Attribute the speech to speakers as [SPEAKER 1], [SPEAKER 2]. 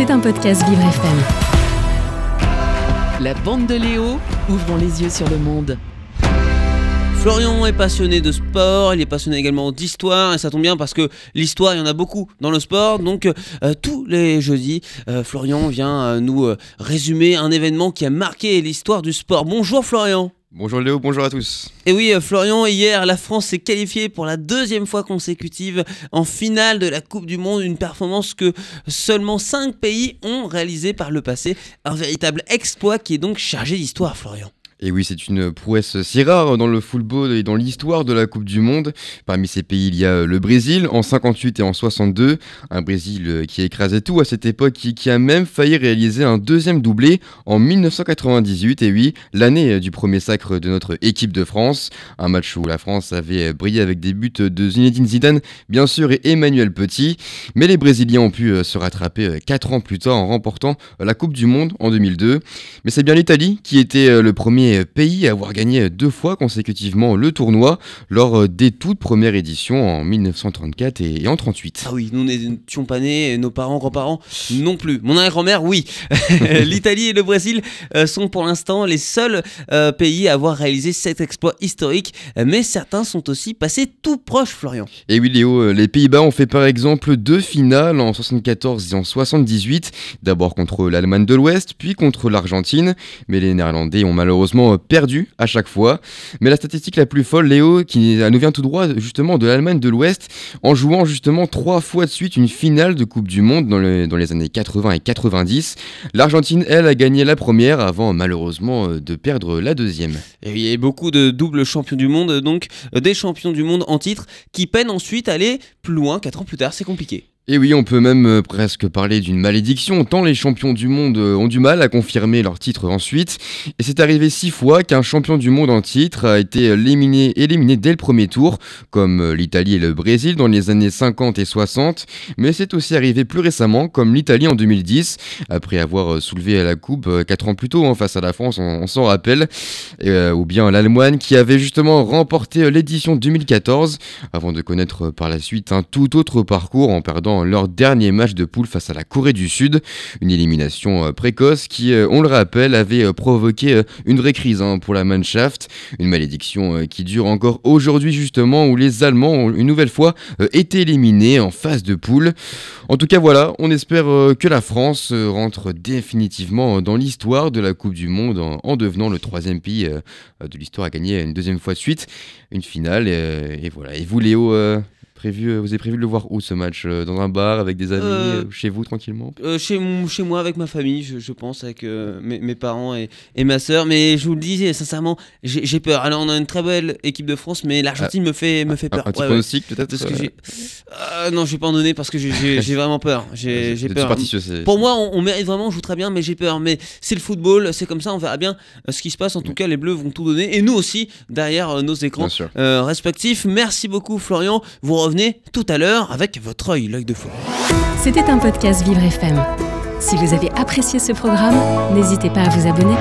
[SPEAKER 1] C'est un podcast Vivre FM.
[SPEAKER 2] La bande de Léo, ouvrons les yeux sur le monde.
[SPEAKER 3] Florian est passionné de sport, il est passionné également d'histoire et ça tombe bien parce que l'histoire il y en a beaucoup dans le sport donc euh, tous les jeudis euh, Florian vient euh, nous résumer un événement qui a marqué l'histoire du sport. Bonjour Florian
[SPEAKER 4] Bonjour Léo, bonjour à tous.
[SPEAKER 3] Et oui euh, Florian, hier la France s'est qualifiée pour la deuxième fois consécutive en finale de la Coupe du Monde, une performance que seulement 5 pays ont réalisé par le passé, un véritable exploit qui est donc chargé d'histoire Florian.
[SPEAKER 4] Et oui, c'est une prouesse si rare dans le football et dans l'histoire de la Coupe du Monde. Parmi ces pays, il y a le Brésil en 58 et en 62. Un Brésil euh, qui a écrasé tout à cette époque, qui, qui a même failli réaliser un deuxième doublé en 1998. Et oui, l'année euh, du premier sacre de notre équipe de France. Un match où la France avait brillé avec des buts de Zinedine Zidane, bien sûr, et Emmanuel Petit. Mais les Brésiliens ont pu euh, se rattraper 4 ans plus tard en remportant la Coupe du Monde en 2002. Mais c'est bien l'Italie qui était le premier pays à avoir gagné deux fois consécutivement le tournoi lors des toutes premières éditions en 1934 et en 38.
[SPEAKER 3] Ah oui, nous n'étions pas nés, nos parents, grands-parents non plus. Mon arrière-grand-mère, oui. L'Italie et le Brésil euh, sont pour l'instant les seuls euh, pays à avoir réalisé cet exploit historique, mais certains sont aussi passés tout proches, Florian.
[SPEAKER 4] Et oui Léo, euh, les Pays-Bas ont fait par exemple deux finales en 74 et en 78, d'abord contre l'Allemagne de l'Ouest, puis contre l'Argentine, mais les Néerlandais ont malheureusement perdu à chaque fois. Mais la statistique la plus folle, Léo, qui nous vient tout droit justement de l'Allemagne de l'Ouest, en jouant justement trois fois de suite une finale de Coupe du Monde dans, le- dans les années 80 et 90. L'Argentine, elle, a gagné la première avant malheureusement euh, de perdre la deuxième.
[SPEAKER 3] Et il y a beaucoup de doubles champions du monde, donc euh, des champions du monde en titre, qui peinent ensuite à aller plus loin, 4 ans plus tard, c'est compliqué.
[SPEAKER 4] Et oui, on peut même euh, presque parler d'une malédiction, tant les champions du monde euh, ont du mal à confirmer leur titre ensuite. Et c'est arrivé six fois qu'un champion du monde en titre a été éliminé, éliminé dès le premier tour, comme euh, l'Italie et le Brésil dans les années 50 et 60. Mais c'est aussi arrivé plus récemment, comme l'Italie en 2010, après avoir euh, soulevé la coupe euh, quatre ans plus tôt hein, face à la France, on, s'en rappelle. Euh, ou bien l'Allemagne qui avait justement remporté euh, l'édition 2014, avant de connaître euh, par la suite un tout autre parcours en perdant leur dernier match de poule face à la Corée du Sud. Une élimination euh, précoce qui, euh, on le rappelle, avait euh, provoqué une vraie crise hein, pour la Mannschaft. Une malédiction qui dure encore aujourd'hui justement où les Allemands ont une nouvelle fois été éliminés en phase de poule. En tout cas voilà, on espère que la France rentre définitivement dans l'histoire de la Coupe du Monde en, en devenant le troisième pays de l'histoire à gagner une deuxième fois de suite une finale. et voilà. Et vous Léo, prévu, euh, vous avez prévu de le voir où ce match Euh, Dans un bar avec des amis,
[SPEAKER 3] Euh,
[SPEAKER 4] chez vous tranquillement?
[SPEAKER 3] Euh, chez, moi, avec ma famille, je, je pense, avec euh, mes, mes parents et, et ma soeur. Mais je vous le disais, sincèrement, j'ai peur. Alors, on a une très belle équipe de France, mais l'Argentine me, fait, me fait peur.
[SPEAKER 4] un petit
[SPEAKER 3] Ouais, ouais.
[SPEAKER 4] pronostic peut-être
[SPEAKER 3] Parce que
[SPEAKER 4] euh,
[SPEAKER 3] non, je vais pas en donner parce que j'ai- vraiment peur. J'ai peur. Pour moi, on, on mérite vraiment, on joue très bien, mais j'ai peur. Mais c'est le football, c'est comme ça, on verra bien euh, ce qui se passe. En tout cas, les Bleus vont tout donner. Et nous aussi, derrière euh, nos écrans euh, respectifs. Merci beaucoup, Florian. Vous revenez tout à l'heure avec votre œil, l'œil de fou.
[SPEAKER 1] C'était un podcast Vivre FM. Si vous avez apprécié ce programme, n'hésitez pas à vous abonner.